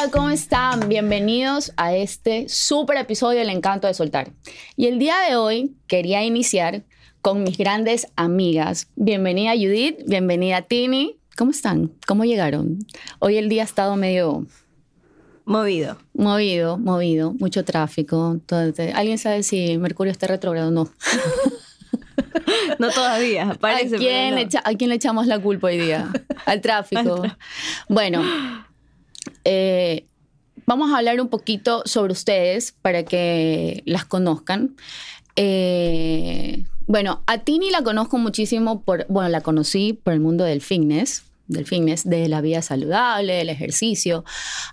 Hola, ¿cómo están? Bienvenidos a este súper episodio del Encanto de Soltar. Y el día de hoy quería iniciar con mis grandes amigas. Bienvenida Judith, bienvenida Tini. ¿Cómo están? ¿Cómo llegaron? Hoy el día ha estado medio... Movido. Movido, movido, mucho tráfico. Entonces, ¿Alguien sabe si Mercurio está retrógrado o no? no todavía, parece. ¿A quién, le ¿A quién le echamos la culpa hoy día? Al tráfico. bueno, eh, vamos a hablar un poquito sobre ustedes para que las conozcan. Eh, bueno, a Tini la conozco muchísimo por, bueno, la conocí por el mundo del fitness, del fitness, de la vida saludable, del ejercicio.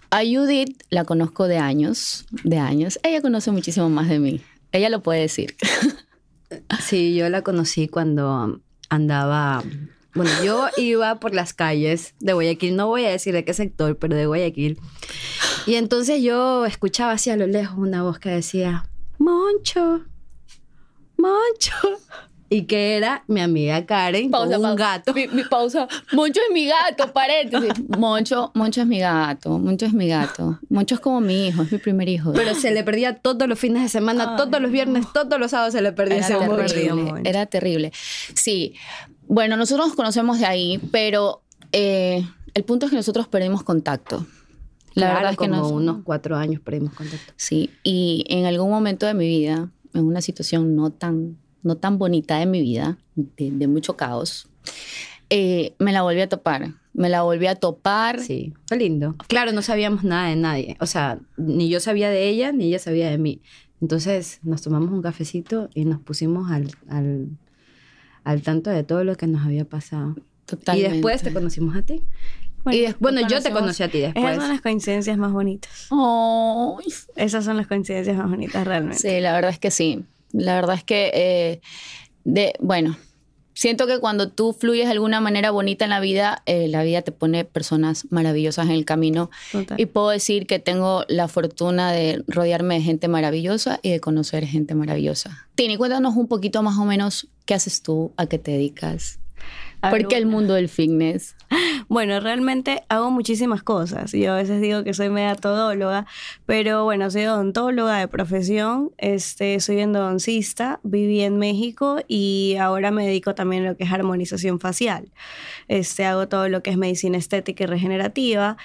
A Judith la conozco de años, de años. Ella conoce muchísimo más de mí. Ella lo puede decir. Sí, yo la conocí cuando andaba bueno, yo iba por las calles de Guayaquil, no voy a decir de qué sector, pero de Guayaquil. Y entonces yo escuchaba así a lo lejos una voz que decía, Moncho, Moncho. Y que era mi amiga Karen con un gato. Mi, pausa. Moncho es mi gato, paréntesis. Moncho, Moncho es mi gato. Moncho es mi gato. Moncho es como mi hijo, es mi primer hijo. Pero se le perdía todos los fines de semana, todos los viernes, todos los sábados se le perdía era terrible, Era terrible. Sí. Bueno, nosotros nos conocemos de ahí, pero eh, el punto es que nosotros perdimos contacto. La verdad es que como unos cuatro años perdimos contacto. Sí, y en algún momento de mi vida, en una situación no tan, no tan bonita de mi vida, de, mucho caos, eh, me la volví a topar. Me la volví a topar. Sí, fue lindo. Claro, no sabíamos nada de nadie. O sea, ni yo sabía de ella, ni ella sabía de mí. Entonces nos tomamos un cafecito y nos pusimos al al tanto de todo lo que nos había pasado. Totalmente. Y después te conocimos a ti. Bueno, yo te conocí a ti después. Esas son las coincidencias más bonitas. Oh. Esas son las coincidencias más bonitas realmente. Sí, la verdad es que sí. La verdad es que, eh, de, bueno, siento que cuando tú fluyes de alguna manera bonita en la vida, eh, la vida te pone personas maravillosas en el camino. Y puedo decir que tengo la fortuna de rodearme de gente maravillosa y de conocer gente maravillosa. Tini, cuéntanos un poquito más o menos qué haces tú, a qué te dedicas. ¿Por qué el mundo del fitness? Bueno, realmente hago muchísimas cosas. Yo a veces digo que soy media todóloga, pero bueno, soy odontóloga de profesión, este, soy endodoncista, viví en México y ahora me dedico también a lo que es armonización facial. Este, hago todo lo que es medicina estética y regenerativa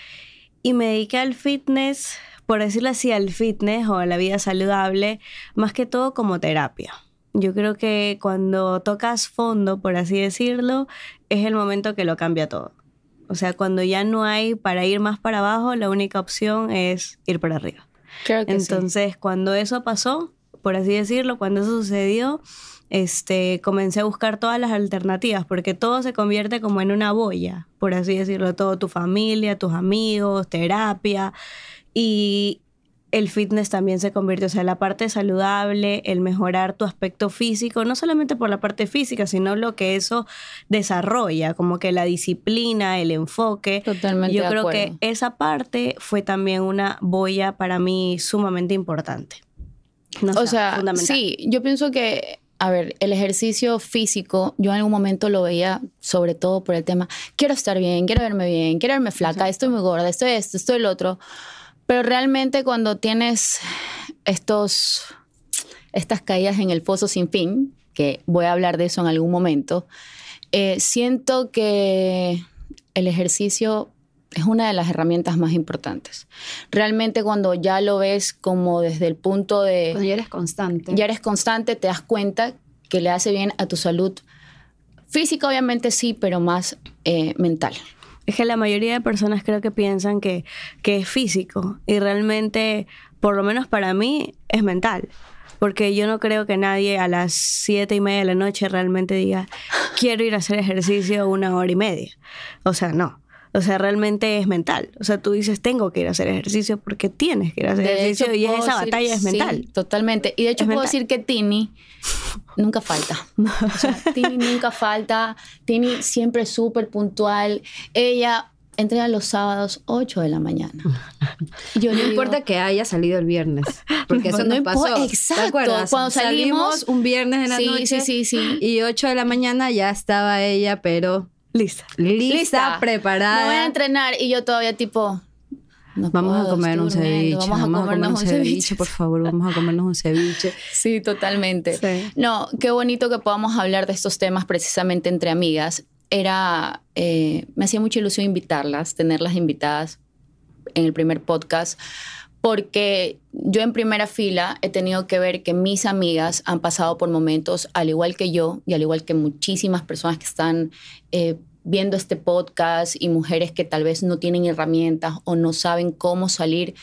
y me dediqué al fitness, por decirlo así, al fitness o a la vida saludable, más que todo como terapia. Yo creo que cuando tocas fondo, por así decirlo, es el momento que lo cambia todo. O sea, cuando ya no hay para ir más para abajo, la única opción es ir para arriba. Entonces, cuando eso pasó, por así decirlo, cuando eso sucedió, este, comencé a buscar todas las alternativas, porque todo se convierte como en una boya, por así decirlo, todo tu familia, tus amigos, terapia. Y el fitness también se convierte, o sea, la parte saludable, el mejorar tu aspecto físico, no solamente por la parte física, sino lo que eso desarrolla, como que la disciplina, el enfoque. Totalmente. Yo creo que esa parte fue también una boya para mí sumamente importante. o sea, sí, yo pienso que a ver, el ejercicio físico, yo en algún momento lo veía sobre todo por el tema, quiero estar bien, quiero verme bien, quiero verme flaca, estoy muy gorda, estoy esto, estoy el otro. Pero realmente cuando tienes estos, estas caídas en el foso sin fin, que voy a hablar de eso en algún momento, eh, siento que el ejercicio es una de las herramientas más importantes. Realmente cuando ya lo ves como desde el punto de... Cuando ya eres constante. Ya eres constante, te das cuenta que le hace bien a tu salud física, obviamente sí, pero más eh, mental. Es que la mayoría de personas creo que piensan que, que es físico y realmente, por lo menos para mí, es mental. Porque yo no creo que nadie a las siete y media de la noche realmente diga, quiero ir a hacer ejercicio una hora y media. O sea, no. O sea, realmente es mental. O sea, tú dices, tengo que ir a hacer ejercicio porque tienes que ir a hacer ejercicio y esa batalla es mental. totalmente. Y de hecho puedo decir que Tini nunca falta. O sea, Tini nunca falta. Tini siempre es súper puntual. Ella entrega los sábados 8 de la mañana. Yo no importa que haya salido el viernes, porque eso no pasó. Exacto. Cuando salimos, un viernes en la noche sí, sí, sí. y 8 de la mañana ya estaba ella, pero Lista. Lista, preparada. Me voy a entrenar y yo todavía tipo... vamos a comer un ceviche. Vamos a, comer un ceviche, por favor. Vamos a comernos un ceviche. Sí, totalmente. No, qué bonito que podamos hablar de estos temas precisamente entre amigas. Era, eh, me hacía mucha ilusión invitarlas, tenerlas invitadas en el primer podcast, porque yo en primera fila he tenido que ver que mis amigas han pasado por momentos, al igual que yo y al igual que muchísimas personas que están eh, viendo este podcast y mujeres que tal vez no tienen herramientas o no saben cómo salir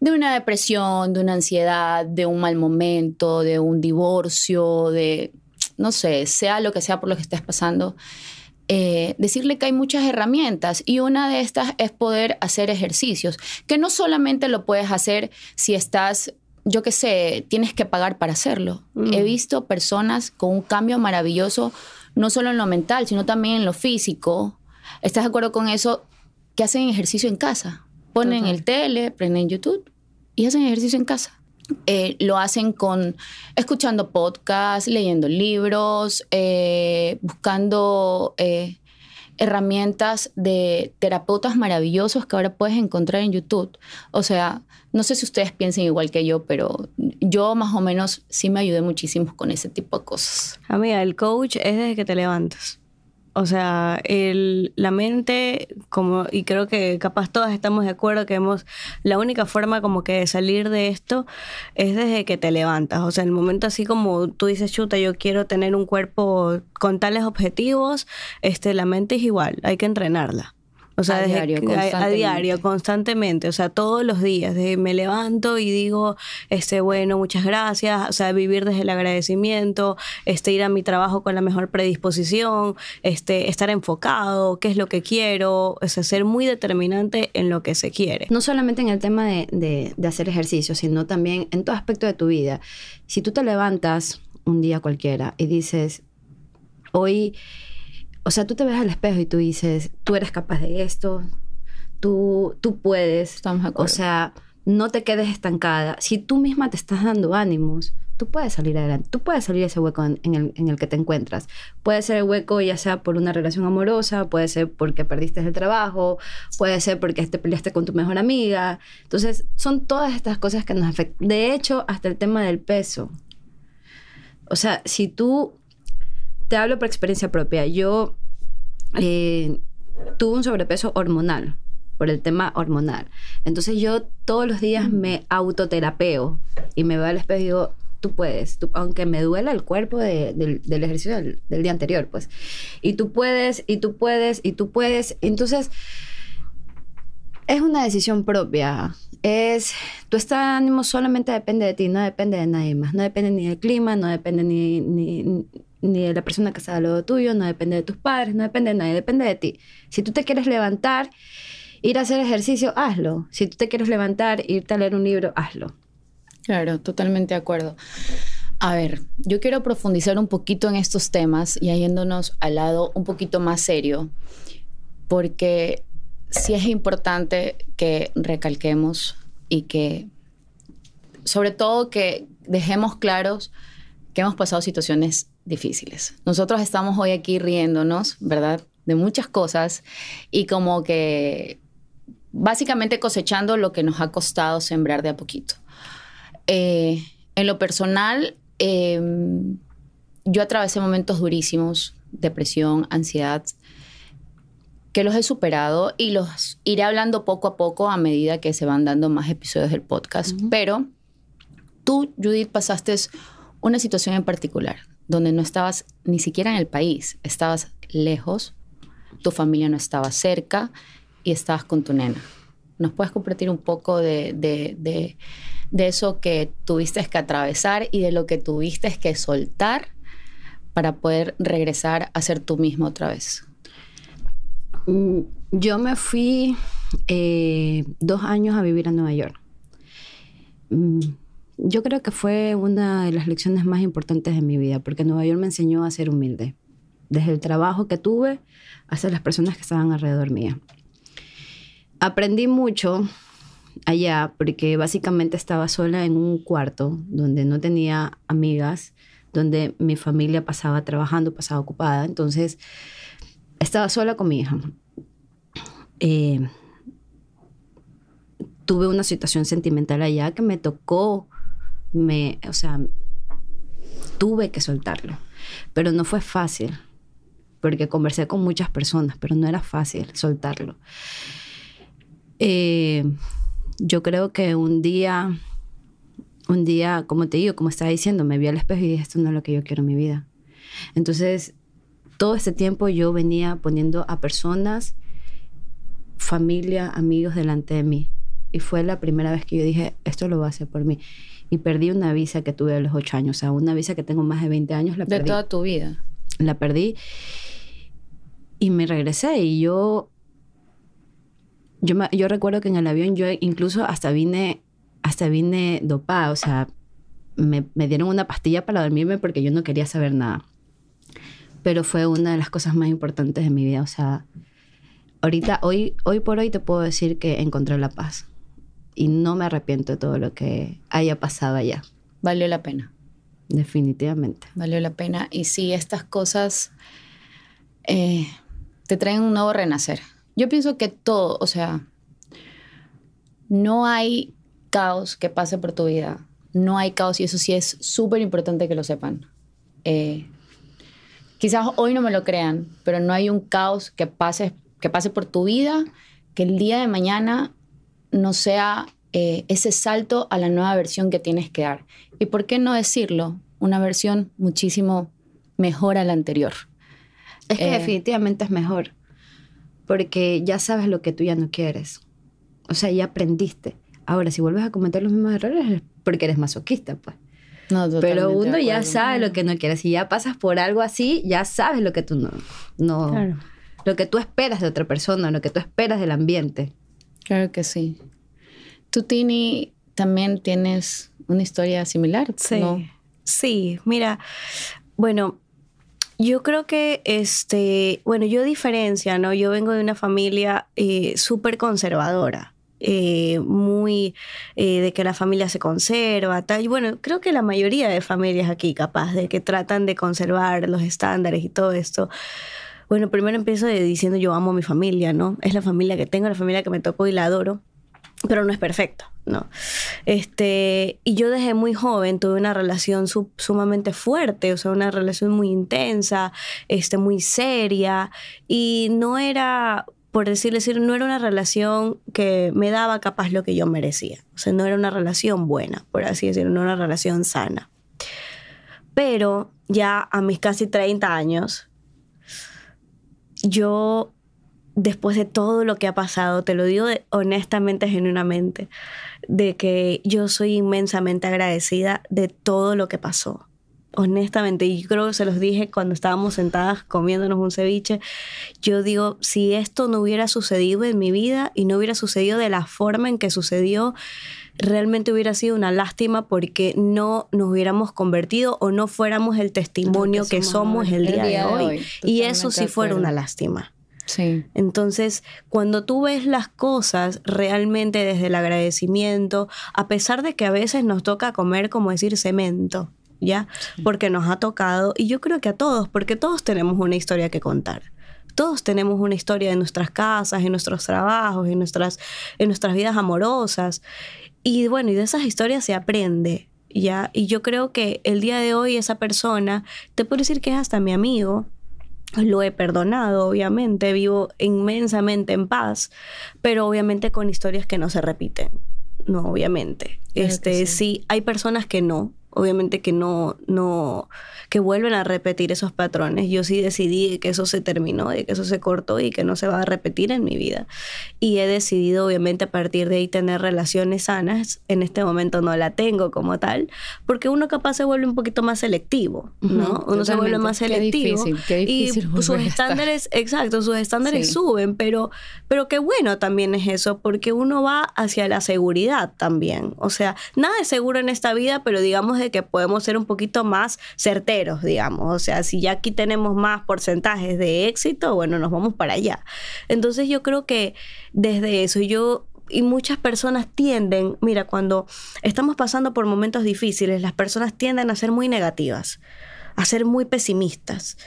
de una depresión, de una ansiedad, de un mal momento, de un divorcio, de, no sé, sea lo que sea por lo que estés pasando. Eh, decirle que hay muchas herramientas y una de estas es poder hacer ejercicios, que no solamente lo puedes hacer si estás, yo qué sé, tienes que pagar para hacerlo. Mm. He visto personas con un cambio maravilloso, no solo en lo mental, sino también en lo físico. ¿Estás de acuerdo con eso? Que hacen ejercicio en casa. Ponen el tele, prenden YouTube y hacen ejercicio en casa. Eh, lo hacen con escuchando podcasts, leyendo libros, eh, buscando eh, herramientas de terapeutas maravillosos que ahora puedes encontrar en YouTube. O sea, no sé si ustedes piensen igual que yo, pero yo más o menos sí me ayudé muchísimo con ese tipo de cosas. Amiga, el coach es desde que te levantas. O sea, el, la mente, como, y creo que capaz todas estamos de acuerdo que hemos, la única forma como que de salir de esto es desde que te levantas. O sea, el momento así como tú dices, chuta, yo quiero tener un cuerpo con tales objetivos, este, la mente es igual, hay que entrenarla. O sea, a, diario, a, diario, constantemente. O sea, todos los días. me levanto y digo, este, bueno, muchas gracias. O sea, vivir desde el agradecimiento, este, ir a mi trabajo con la mejor predisposición, este, estar enfocado, qué es lo que quiero, o sea, ser muy determinante en lo que se quiere. No solamente en el tema de, de, de hacer ejercicio, sino también en todo aspecto de tu vida. Si tú te levantas un día cualquiera y dices, hoy o sea, tú te ves al espejo y tú dices, tú eres capaz de esto, tú, tú puedes. Estamos O sea, no te quedes estancada. Si tú misma te estás dando ánimos, tú puedes salir adelante, tú puedes salir de ese hueco en, el, en, el, que te encuentras. Puede ser el hueco ya sea por una relación amorosa, puede ser porque perdiste el trabajo, puede ser porque te peleaste con tu mejor amiga. Entonces, son todas estas cosas que nos afectan. De hecho, hasta el tema del peso. O sea, si tú te hablo por experiencia propia. Yo eh, tuve un sobrepeso hormonal, por el tema hormonal. Entonces yo todos los días me autoterapeo y me veo al espejo y digo, tú puedes, aunque me duela el cuerpo del, ejercicio del, del, día anterior, pues. Y tú puedes, y tú puedes, y tú puedes. Entonces, es una decisión propia. Es, tu estado de ánimo solamente depende de ti, no depende de nadie más. No depende ni del clima, no depende ni, ni, ni de la persona que está al tuyo, no depende de tus padres, no depende de nadie, depende de ti. Si tú te quieres levantar, ir a hacer ejercicio, hazlo. Si tú te quieres levantar, irte a leer un libro, hazlo. Claro, totalmente de acuerdo. A ver, yo quiero profundizar un poquito en estos temas y yéndonos al lado un poquito más serio, porque sí es importante que recalquemos y que, sobre todo, que dejemos claros que hemos pasado situaciones difíciles. Nosotros estamos hoy aquí riéndonos, ¿verdad? De muchas cosas y como que básicamente cosechando lo que nos ha costado sembrar de a poquito. Eh, en lo personal, em, yo atravesé momentos durísimos, depresión, ansiedad, que los he superado y los iré hablando poco a poco a medida que se van dando más episodios del podcast. Pero tú, Judith, pasaste una situación en particular donde no estabas ni siquiera en el país, estabas lejos, tu familia no estaba cerca y estabas con tu nena. ¿Nos puedes compartir un poco de, de, eso que tuviste que atravesar y de lo que tuviste que soltar para poder regresar a ser tú mismo otra vez? Mm, yo me fui eh, dos años a vivir a Nueva York. Yo creo que fue una de las lecciones más importantes de mi vida, porque Nueva York me enseñó a ser humilde, desde el trabajo que tuve hasta las personas que estaban alrededor mía. Aprendí mucho allá porque básicamente estaba sola en un cuarto donde no tenía amigas, donde mi familia pasaba trabajando, pasaba ocupada, entonces estaba sola con mi hija. Eh, tuve una situación sentimental allá que me tocó, me, o sea, tuve que soltarlo. Pero no fue fácil, porque conversé con muchas personas, pero no era fácil soltarlo. Eh, yo creo que un día, un día, como te digo, como estaba diciendo, me vi al espejo y dije, esto no es lo que yo quiero en mi vida. Entonces, todo este tiempo yo venía poniendo a personas, familia, amigos delante de mí. Y fue la primera vez que yo dije, esto lo voy a hacer por mí. Y perdí una visa que tuve a los 8 años, o sea, una visa que tengo más de 20 años, la perdí. De toda tu vida. La perdí y me regresé y yo, yo, yo recuerdo que en el avión yo incluso hasta vine, hasta vine dopada, o sea, me, me dieron una pastilla para dormirme porque yo no quería saber nada. Pero fue una de las cosas más importantes de mi vida, o sea, ahorita, hoy, hoy por hoy te puedo decir que encontré la paz y no me arrepiento de todo lo que haya pasado allá. Valió la pena. Definitivamente. Valió la pena. Y sí, estas cosas eh, te traen un nuevo renacer. Yo pienso que todo, o sea, no hay caos que pase por tu vida. No hay caos y eso sí es súper importante que lo sepan. Eh, quizás hoy no me lo crean, pero no hay un caos que pase, que pase por tu vida que el día de mañana no sea eh, ese salto a la nueva versión que tienes que dar. ¿Y por qué no decirlo? Una versión muchísimo mejor a la anterior. Es que eh, definitivamente es mejor, porque ya sabes lo que tú ya no quieres. O sea, ya aprendiste. Ahora, si vuelves a cometer los mismos errores es porque eres masoquista, pues. No, Pero uno ya sabe lo que no quiere. Si ya pasas por algo así, ya sabes lo que tú no, no lo que tú esperas de otra persona, lo que tú esperas del ambiente. Claro que sí. Tú, Tini, también tienes una historia similar. Sí. Sí, mira, bueno, yo creo que, este, bueno, yo diferencia, ¿no? Yo vengo de una familia eh, súper conservadora. Eh, muy eh, de que la familia se conserva, tal. Y bueno, creo que la mayoría de familias aquí capaz de que tratan de conservar los estándares y todo esto. Bueno, primero empiezo diciendo yo amo a mi familia, ¿no? Es la familia que tengo, la familia que me tocó y la adoro, pero no es perfecto, ¿no? Este, y yo desde muy joven tuve una relación sumamente fuerte, o sea, una relación muy intensa, este, muy seria, y no era por decirle decir, no era una relación que me daba capaz lo que yo merecía. O sea, no era una relación buena, por así decirlo, no era una relación sana. Pero ya a mis casi 30 años, yo, después de todo lo que ha pasado, te lo digo honestamente, genuinamente, de que yo soy inmensamente agradecida de todo lo que pasó. Honestamente, y creo que se los dije cuando estábamos sentadas comiéndonos un ceviche, yo digo, si esto no hubiera sucedido en mi vida y no hubiera sucedido de la forma en que sucedió, realmente hubiera sido una lástima porque no nos hubiéramos convertido o no fuéramos el testimonio que somos, el, día de hoy. y eso sí fuera una lástima. Sí. Entonces, cuando tú ves las cosas realmente desde el agradecimiento, a pesar de que a veces nos toca comer, como decir, cemento, ¿ya? Porque nos ha tocado, y yo creo que a todos, porque todos tenemos una historia que contar. Todos tenemos una historia de nuestras casas, en nuestros trabajos, en nuestras, en nuestras vidas amorosas. Y bueno, y de esas historias se aprende, ¿ya? Y yo creo que el día de hoy esa persona, te puedo decir que es hasta mi amigo, lo he perdonado, obviamente, vivo inmensamente en paz, pero obviamente con historias que no se repiten. No, obviamente. este, sí, hay personas que no, obviamente que no, no, que vuelven a repetir esos patrones. Yo sí decidí que eso se terminó, de que eso se cortó y que no se va a repetir en mi vida. Y he decidido, obviamente, a partir de ahí tener relaciones sanas. En este momento no la tengo como tal, porque uno capaz se vuelve un poquito más selectivo, ¿no? uno se vuelve más selectivo. Qué difícil, qué difícil y sus estándares, exacto, sus estándares suben, pero, pero qué bueno también es eso, porque uno va hacia la seguridad también. O sea, nada es seguro en esta vida, pero digamos de que podemos ser un poquito más certeros, digamos. O sea, si ya aquí tenemos más porcentajes de éxito, bueno, nos vamos para allá. Entonces yo creo que desde eso yo y muchas personas tienden, mira, cuando estamos pasando por momentos difíciles, las personas tienden a ser muy negativas. a ser muy pesimistas.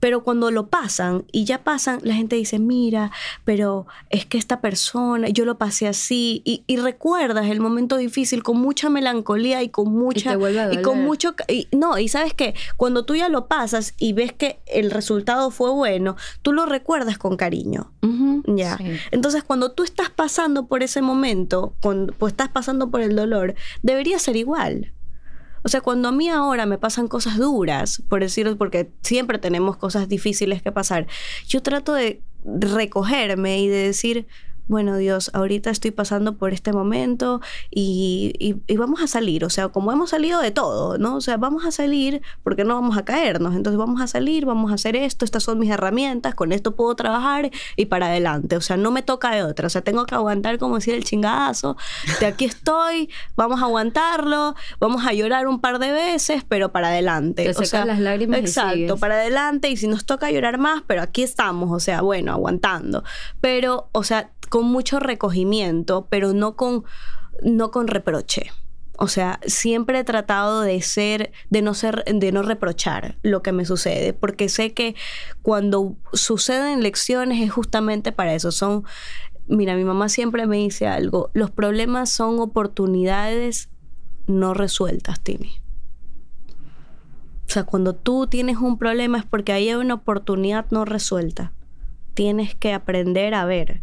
Pero cuando lo pasan y ya pasan, la gente dice, mira, pero es que esta persona, yo lo pasé así, y, recuerdas el momento difícil con mucha melancolía y con mucha... Y, con mucho... no, y sabes que cuando tú ya lo pasas y ves que el resultado fue bueno, tú lo recuerdas con cariño. Ya. Entonces, cuando tú estás pasando por ese momento, cuando pues estás pasando por el dolor, debería ser igual. O sea, cuando a mí ahora me pasan cosas duras, por decirlo, porque siempre tenemos cosas difíciles que pasar, yo trato de recogerme y de decir, bueno Dios, ahorita estoy pasando por este momento y, vamos a salir, o sea, como hemos salido de todo, ¿no? O sea, vamos a salir porque no vamos a caernos, entonces vamos a salir, vamos a hacer esto, estas son mis herramientas, con esto puedo trabajar y para adelante, o sea, no me toca de otra, o sea, tengo que aguantar como decir el chingadazo, de aquí estoy, vamos a aguantarlo, vamos a llorar un par de veces, pero para adelante. o sea, las lágrimas. Exacto, para adelante y si nos toca llorar más, pero aquí estamos, o sea, bueno, aguantando. Pero, o sea, con mucho recogimiento, pero no con, no con reproche. O sea, siempre he tratado de ser, de no ser, de no reprochar lo que me sucede, porque sé que cuando suceden lecciones es justamente para eso. Son, mira, mi mamá siempre me dice algo: los problemas son oportunidades no resueltas, Timmy. O sea, cuando tú tienes un problema es porque ahí hay una oportunidad no resuelta. Tienes que aprender a ver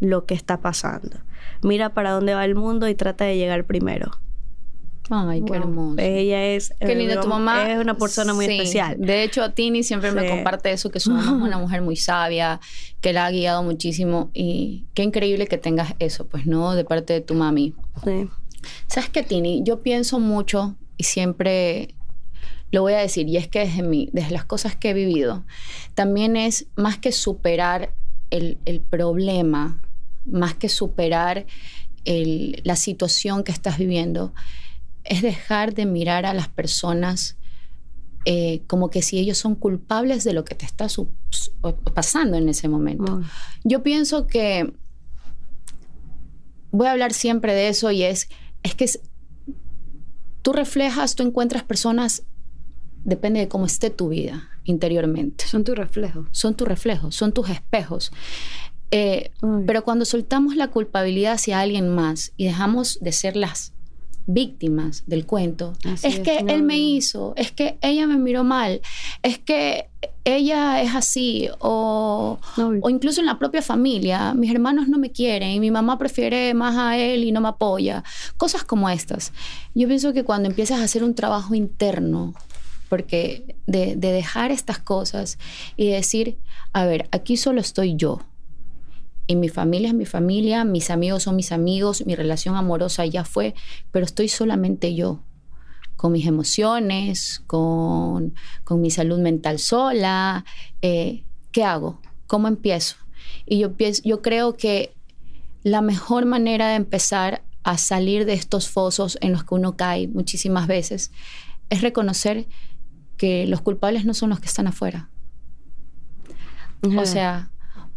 lo que está pasando. Mira para dónde va el mundo y trata de llegar primero. Ay, qué hermoso. Ella es. Qué linda tu mamá. Es una persona muy especial. De hecho, Tini siempre me comparte eso, que su mamá es una mujer muy sabia, que la ha guiado muchísimo. Y qué increíble que tengas eso, pues, ¿no? De parte de tu mami. Sí. ¿Sabes qué, Tini? Yo pienso mucho y siempre lo voy a decir, y es que desde, mí, desde las cosas que he vivido, también es más que superar el, el problema más que superar la situación que estás viviendo, es dejar de mirar a las personas eh, como que si ellos son culpables de lo que te está pasando en ese momento. Yo pienso que voy a hablar siempre de eso y es, es que tú reflejas, tú encuentras personas, depende de cómo esté tu vida interiormente. Son tus reflejos. Son tus reflejos, son tus espejos. Eh, pero cuando soltamos la culpabilidad hacia alguien más y dejamos de ser las víctimas del cuento, es, que él me hizo, es que ella me miró mal, es que ella es así, o, o, incluso en la propia familia, mis hermanos no me quieren y mi mamá prefiere más a él y no me apoya, cosas como estas. Yo pienso que cuando empiezas a hacer un trabajo interno, porque de, de dejar estas cosas y decir, a ver, aquí solo estoy yo y mi familia es mi familia, mis amigos son mis amigos, mi relación amorosa ya fue, pero estoy solamente yo, con mis emociones, con, mi salud mental sola. Eh, ¿Qué hago? ¿Cómo empiezo? Y yo, yo creo que la mejor manera de empezar a salir de estos fosos en los que uno cae muchísimas veces es reconocer que los culpables no son los que están afuera. O sea,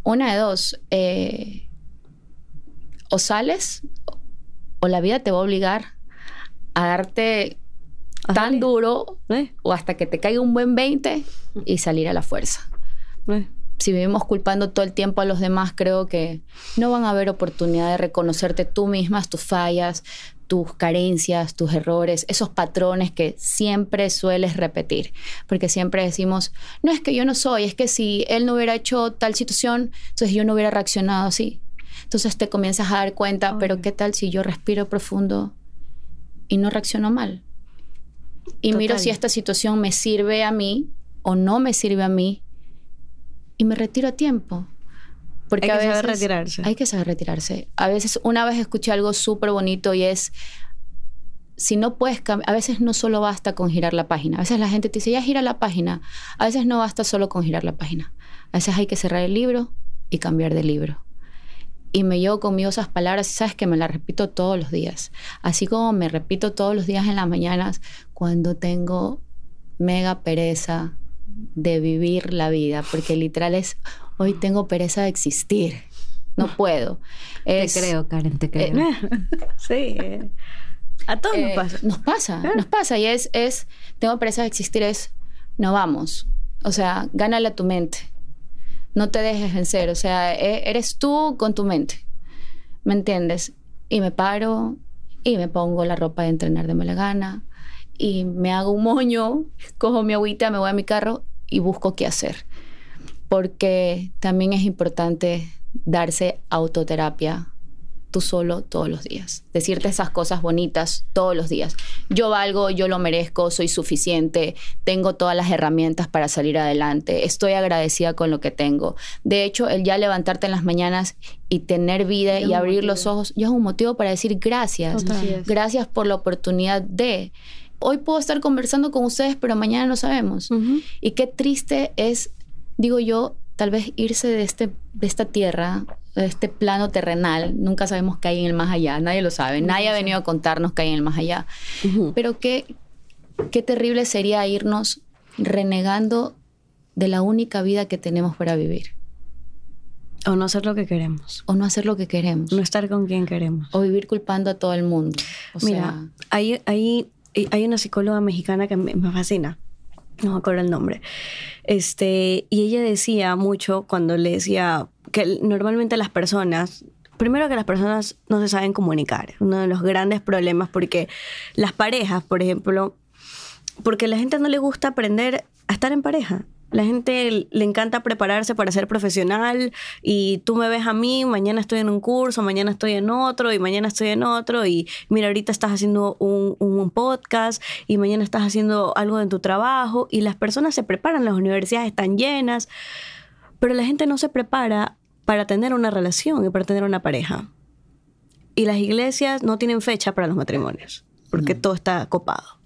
una de dos, eh, o sales o la vida te va a obligar a darte tan duro eh. o hasta que te caiga un buen 20 y salir a la fuerza. Eh. Si vivimos culpando todo el tiempo a los demás, creo que no van a haber oportunidad de reconocerte tú mismas, tus fallas, tus carencias, tus errores, esos patrones que siempre sueles repetir. Porque siempre decimos, no es que yo no soy, es que si él no hubiera hecho tal situación, entonces yo no hubiera reaccionado así. Entonces te comienzas a dar cuenta, pero ¿qué tal si yo respiro profundo y no reacciono mal? Y miro si esta situación me sirve a mí o no me sirve a mí y me retiro a tiempo. Porque hay que saber retirarse. Hay que saber retirarse. A veces, una vez escuché algo súper bonito y es, si no puedes a veces no solo basta con girar la página. A veces la gente te dice, ya gira la página. A veces no basta solo con girar la página. A veces hay que cerrar el libro y cambiar de libro. Y me llevo conmigo esas palabras y sabes que me las repito todos los días. Así como me repito todos los días en las mañanas cuando tengo mega pereza de vivir la vida, porque literal es Hoy tengo pereza de existir. No puedo. te creo, Karen, te creo. Eh, sí. A todos nos eh, pasa. Nos pasa, nos pasa. Y es, es, tengo pereza de existir, es, no vamos. O sea, gánale a tu mente. No te dejes vencer. O sea, e, eres tú con tu mente. ¿Me entiendes? Y me paro y me pongo la ropa de entrenar de mala gana y me hago un moño, cojo mi agüita, me voy a mi carro y busco qué hacer. Porque también es importante darse autoterapia tú solo todos los días. Decirte esas cosas bonitas todos los días. Yo valgo, yo lo merezco, soy suficiente, tengo todas las herramientas para salir adelante, estoy agradecida con lo que tengo. De hecho, el ya levantarte en las mañanas y tener vida y abrir los ojos ya es un motivo para decir gracias. Gracias por la oportunidad de hoy puedo estar conversando con ustedes, pero mañana no sabemos. Y qué triste es, digo yo, tal vez irse de, este, de esta tierra, de este plano terrenal. Nunca sabemos qué hay en el más allá, nadie lo sabe. Nadie ha venido a contarnos qué hay en el más allá. Pero qué, qué terrible sería irnos renegando de la única vida que tenemos para vivir. O no hacer lo que queremos. O no hacer lo que queremos. No estar con quien queremos. O vivir culpando a todo el mundo. Mira, ahí, ahí hay una psicóloga mexicana que me, fascina, no me acuerdo el nombre, este, y ella decía mucho cuando le decía que normalmente las personas, primero que las personas no se saben comunicar, uno de los grandes problemas porque las parejas, por ejemplo, porque a la gente no le gusta aprender a estar en pareja. La gente le encanta prepararse para ser profesional y tú me ves a mí, mañana estoy en un curso, mañana estoy en otro y mañana estoy en otro y mira, ahorita estás haciendo un, un podcast y mañana estás haciendo algo en tu trabajo y las personas se preparan, las universidades están llenas, pero la gente no se prepara para tener una relación y para tener una pareja. Y las iglesias no tienen fecha para los matrimonios porque todo está copado.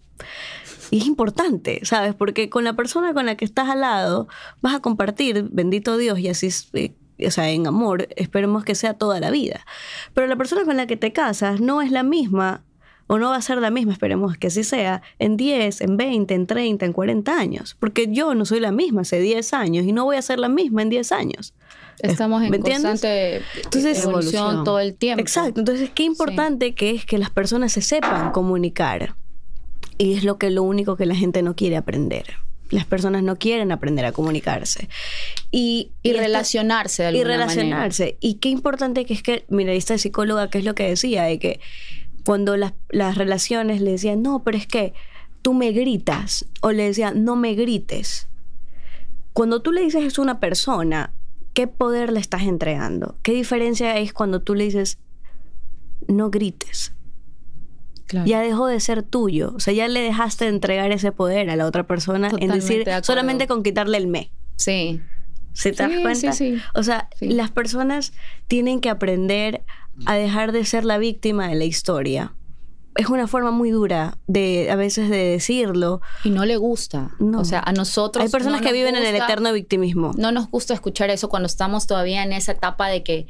Y es importante, ¿sabes? Porque con la persona con la que estás al lado vas a compartir, bendito Dios, y así, eh, o sea, en amor, esperemos que sea toda la vida. Pero la persona con la que te casas no es la misma o no va a ser la misma, esperemos que así sea, en 10, en 20, en 30, en 40 años. Porque yo no soy la misma hace 10 años y no voy a ser la misma en 10 años. Estamos en constante evolución todo el tiempo. Exacto. Entonces, qué importante que es que las personas se sepan comunicar. Y es lo que lo único que la gente no quiere aprender. Las personas no quieren aprender a comunicarse. Y, y, relacionarse de alguna Y relacionarse. Y qué importante que es que, mira, esta psicóloga, ¿qué es lo que decía? De que cuando las, las relaciones le decían, no, pero es que tú me gritas. O le decían, no me grites. Cuando tú le dices eso a una persona, ¿qué poder le estás entregando? ¿Qué diferencia es cuando tú le dices, no grites? Ya dejó de ser tuyo. O sea, ya le dejaste de entregar ese poder a la otra persona en decir solamente con quitarle el me. Sí. ¿Se te das cuenta? Sí, sí. O sea, las personas tienen que aprender a dejar de ser la víctima de la historia. Es una forma muy dura de a veces de decirlo. Y no le gusta. O sea, a nosotros. Hay personas que viven en el eterno victimismo. No nos gusta escuchar eso cuando estamos todavía en esa etapa de que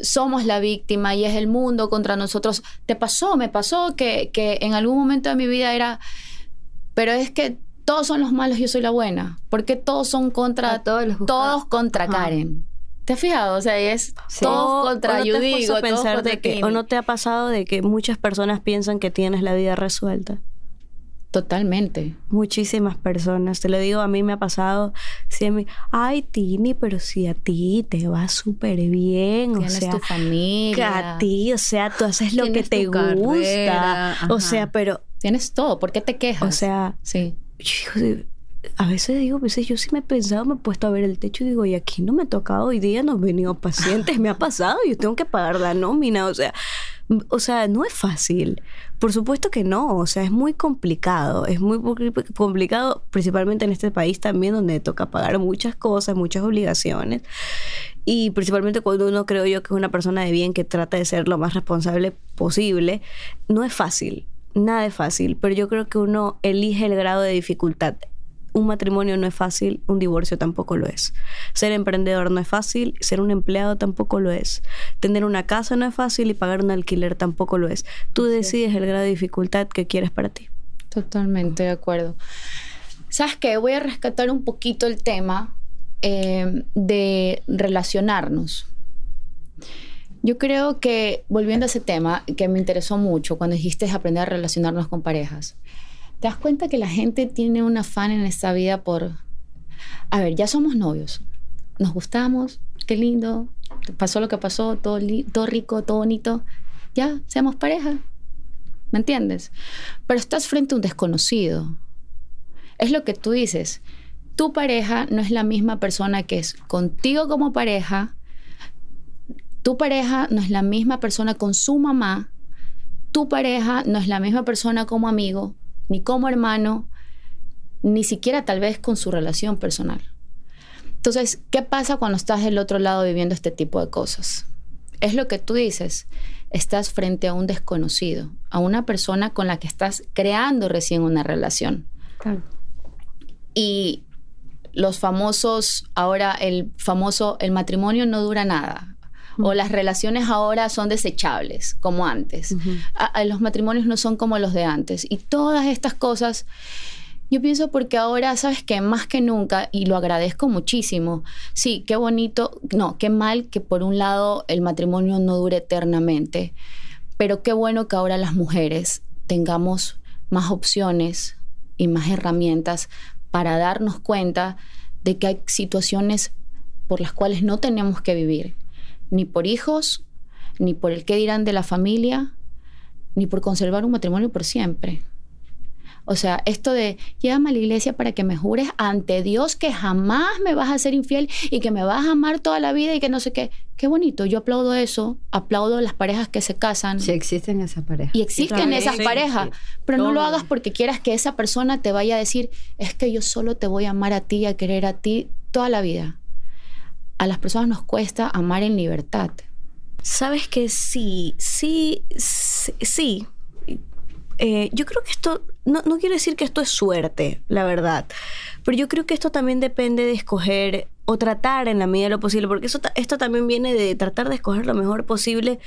somos la víctima y es el mundo contra nosotros. Te pasó, me pasó que, en algún momento de mi vida era, pero es que todos son los malos, yo soy la buena. Porque todos son contra, todos, todos contra Karen. ¿Te has fijado? O sea, es todos contra yo digo, pensar de que, ¿O no te ha pasado de que muchas personas piensan que tienes la vida resuelta? Totalmente. Muchísimas personas. Te lo digo, a mí me ha pasado. Si a mí, ay, Tini, pero si a ti te va súper bien. O sea, tu familia. a ti, o sea, tú haces lo que te gusta. O sea, pero. Tienes todo. ¿Por qué te quejas? O sea, sí. a veces digo, a veces yo sí me he pensado, me he puesto a ver el techo y digo, y aquí no me ha tocado hoy día, no han venido pacientes, me ha pasado, yo tengo que pagar la nómina, o sea, o sea, no es fácil. Por supuesto que no, o sea, es muy complicado, es muy complicado, principalmente en este país también, donde toca pagar muchas cosas, muchas obligaciones. Y principalmente cuando uno creo yo que es una persona de bien que trata de ser lo más responsable posible, no es fácil, nada es fácil, pero yo creo que uno elige el grado de dificultad un matrimonio no es fácil, un divorcio tampoco lo es. Ser emprendedor no es fácil, ser un empleado tampoco lo es. Tener una casa no es fácil y pagar un alquiler tampoco lo es. Tú decides el grado de dificultad que quieres para ti. Totalmente de acuerdo. ¿Sabes qué? Voy a rescatar un poquito el tema eh, de relacionarnos. Yo creo que, volviendo a ese tema, que me interesó mucho cuando dijiste aprender a relacionarnos con parejas, te das cuenta que la gente tiene un afán en esta vida por, a ver, ya somos novios, nos gustamos, qué lindo, pasó lo que pasó, todo, todo rico, todo bonito, ya, seamos pareja, ¿me entiendes? Pero estás frente a un desconocido. Es lo que tú dices. Tu pareja no es la misma persona que es contigo como pareja. Tu pareja no es la misma persona con su mamá. Tu pareja no es la misma persona como amigo, ni como hermano, ni siquiera tal vez con su relación personal. Entonces, ¿qué pasa cuando estás del otro lado viviendo este tipo de cosas? Es lo que tú dices, estás frente a un desconocido, a una persona con la que estás creando recién una relación. Y los famosos, ahora el famoso, el matrimonio no dura nada. O las relaciones ahora son desechables, como antes. los matrimonios no son como los de antes. Y todas estas cosas yo pienso porque ahora, sabes que más que nunca, y lo agradezco muchísimo, sí, qué bonito, no, qué mal que por un lado el matrimonio no dure eternamente, pero qué bueno que ahora las mujeres tengamos más opciones y más herramientas para darnos cuenta de que hay situaciones por las cuales no tenemos que vivir, ni por hijos, ni por el qué dirán de la familia, ni por conservar un matrimonio por siempre. O sea, esto de llévame a la iglesia para que me jures ante Dios que jamás me vas a ser infiel y que me vas a amar toda la vida y que no sé qué. Qué bonito, yo aplaudo eso, aplaudo las parejas que se casan. Sí, existen esas parejas. Y existen esas parejas, pero no lo hagas porque quieras que esa persona te vaya a decir, es que yo solo te voy a amar a ti y a querer a ti toda la vida. A las personas nos cuesta amar en libertad. Sabes que sí, sí, sí, eh, yo creo que esto, no, no quiero decir que esto es suerte, la verdad, pero yo creo que esto también depende de escoger o tratar en la medida de lo posible, porque eso, esto también viene de tratar de escoger lo mejor posible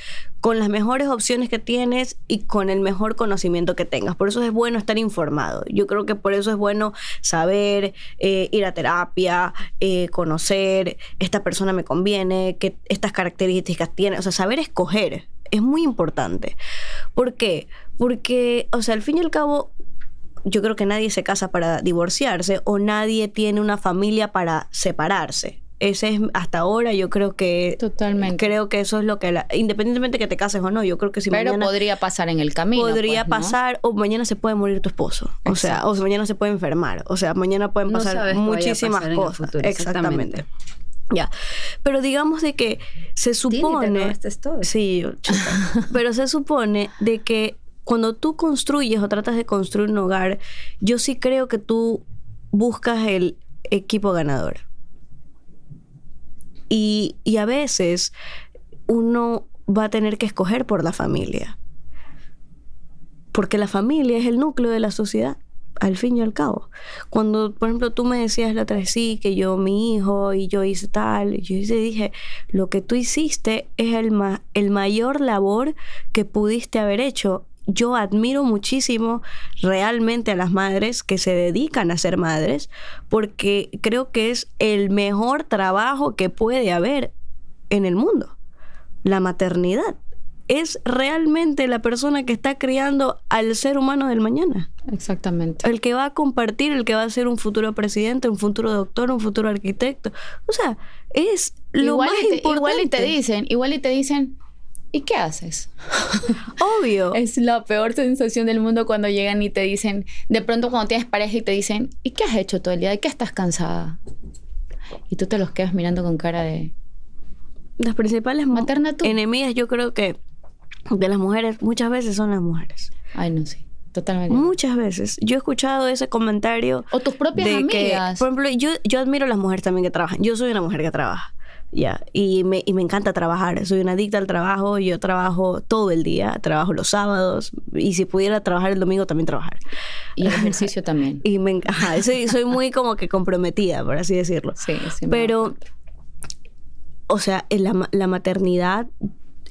con las mejores opciones que tienes y con el mejor conocimiento que tengas. Por eso es bueno estar informado. Yo creo que por eso es bueno saber, eh, ir a terapia, eh, conocer, esta persona me conviene, que estas características tiene, o sea, saber escoger es muy importante. ¿Por qué? Porque, o sea, al fin y al cabo, yo creo que nadie se casa para divorciarse o nadie tiene una familia para separarse. Ese es hasta ahora, yo creo que. Totalmente. Creo que eso es lo que. independientemente que te cases o no, yo creo que si Pero podría pasar en el camino. Podría pues, pasar, o mañana se puede morir tu esposo. O sea, o mañana se puede enfermar. O sea, mañana pueden pasar muchísimas cosas. exactamente. Ya. Pero digamos de que se supone. Sí, pero se supone de que cuando tú construyes o tratas de construir un hogar, yo sí creo que tú buscas el equipo ganador. Y, y a veces uno va a tener que escoger por la familia. Porque la familia es el núcleo de la sociedad al fin y al cabo. Cuando, por ejemplo, tú me decías la otra vez, sí, que yo, mi hijo, y yo hice tal, yo dije, lo que tú hiciste es el, el mayor labor que pudiste haber hecho. Yo admiro muchísimo realmente a las madres que se dedican a ser madres, porque creo que es el mejor trabajo que puede haber en el mundo, la maternidad es realmente la persona que está criando al ser humano del mañana. Exactamente. El que va a compartir, el que va a ser un futuro presidente, un futuro doctor, un futuro arquitecto. O sea, es lo más importante. Igual y te dicen, igual y te dicen, ¿y qué haces? Obvio. es la peor sensación del mundo cuando llegan y te dicen, de pronto cuando tienes pareja y te dicen, ¿y qué has hecho todo el día? ¿De qué estás cansada? Y tú te los quedas mirando con cara de... Las principales Materna enemigas yo creo que de las mujeres muchas veces son las mujeres. Ay, no, sí. Totalmente. Muchas veces. Yo he escuchado ese comentario. O tus propias amigas. por ejemplo, yo, yo admiro a las mujeres también que trabajan. Yo soy una mujer que trabaja. Ya, y, me, y me encanta trabajar. Soy una adicta al trabajo. Yo trabajo todo el día. Trabajo los sábados. Y si pudiera trabajar el domingo, también trabajar. Y el ejercicio también. y me ajá, soy, soy muy como que comprometida, por así decirlo. Sí, sí. Pero, o sea, la, la maternidad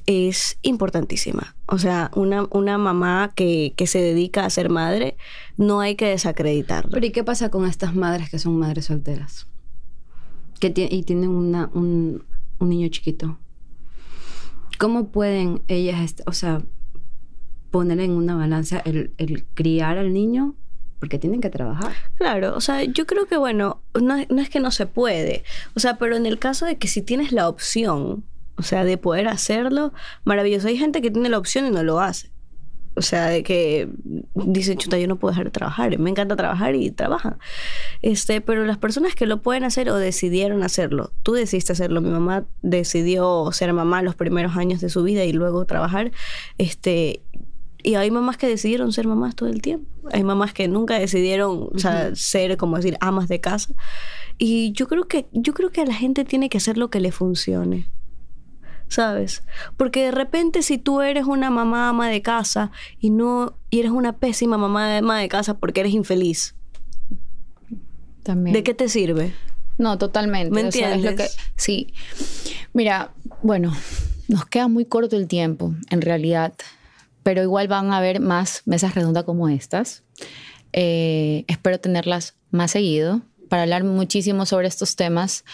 es importantísima. O sea, una, una mamá que, se dedica a ser madre, no hay que desacreditarla. Pero ¿y qué pasa con estas madres que son madres solteras? Que y tienen una, un, niño chiquito. ¿Cómo pueden ellas, o sea, poner en una balanza el, criar al niño porque tienen que trabajar. Claro, o sea, yo creo que, bueno, no, no es que no se puede, o sea, pero en el caso de que si tienes la opción, o sea, de poder hacerlo, maravilloso. Hay gente que tiene la opción y no lo hace. O sea, de que dice, chuta, yo no puedo dejar de trabajar. Me encanta trabajar y trabajan. Este, pero las personas que lo pueden hacer o decidieron hacerlo, tú decidiste hacerlo. Mi mamá decidió ser mamá los primeros años de su vida y luego trabajar. Este, y hay mamás que decidieron ser mamás todo el tiempo. Hay mamás que nunca decidieron o sea, ser, como decir, amas de casa. Y yo creo que, yo creo que a la gente tiene que hacer lo que le funcione. ¿Sabes? Porque de repente si tú eres una mamá ama de casa y no y eres una pésima mamá ama de casa porque eres infeliz. También. ¿De qué te sirve? No, totalmente. ¿Me entiendes? lo que, sí. Mira, bueno, nos queda muy corto el tiempo, en realidad, pero igual van a haber más mesas redondas como estas. Eh, espero tenerlas más seguido para hablar muchísimo sobre estos temas.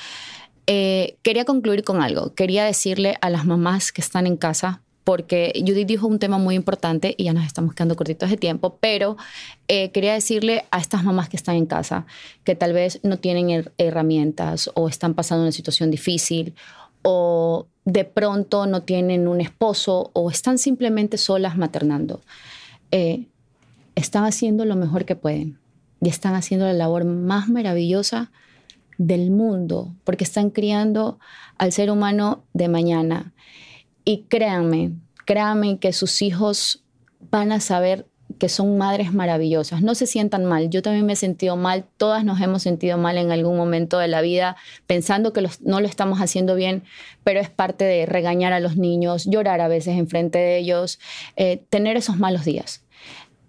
Eh, quería concluir con algo. Quería decirle a las mamás que están en casa, porque Judith dijo un tema muy importante y ya nos estamos quedando cortitos de tiempo, pero eh, quería decirle a estas mamás que están en casa que tal vez no tienen herramientas o están pasando una situación difícil o de pronto no tienen un esposo o están simplemente solas maternando. Eh, están haciendo lo mejor que pueden y están haciendo la labor más maravillosa del mundo, porque están criando al ser humano de mañana. Y créanme, créanme que sus hijos van a saber que son madres maravillosas. No se sientan mal. Yo también me he sentido mal. Todas nos hemos sentido mal en algún momento de la vida, pensando que no lo estamos haciendo bien, pero es parte de regañar a los niños, llorar a veces enfrente de ellos, eh, tener esos malos días.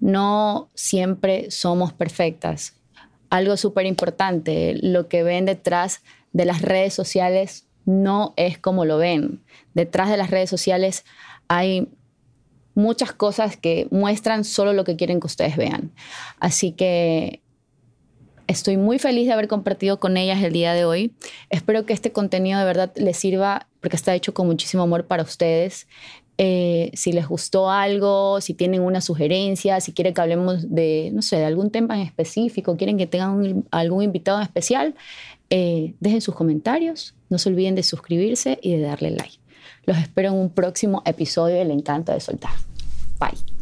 No siempre somos perfectas algo súper importante, lo que ven detrás de las redes sociales no es como lo ven. Detrás de las redes sociales hay muchas cosas que muestran solo lo que quieren que ustedes vean. Así que estoy muy feliz de haber compartido con ellas el día de hoy. Espero que este contenido de verdad les sirva porque está hecho con muchísimo amor para ustedes. Eh, si les gustó algo, si tienen una sugerencia, si quieren que hablemos de, no sé, de algún tema en específico, quieren que tengan algún invitado especial, eh, dejen sus comentarios, no se olviden de suscribirse y de darle like. Los espero en un próximo episodio del Encanto de Soltar. Bye.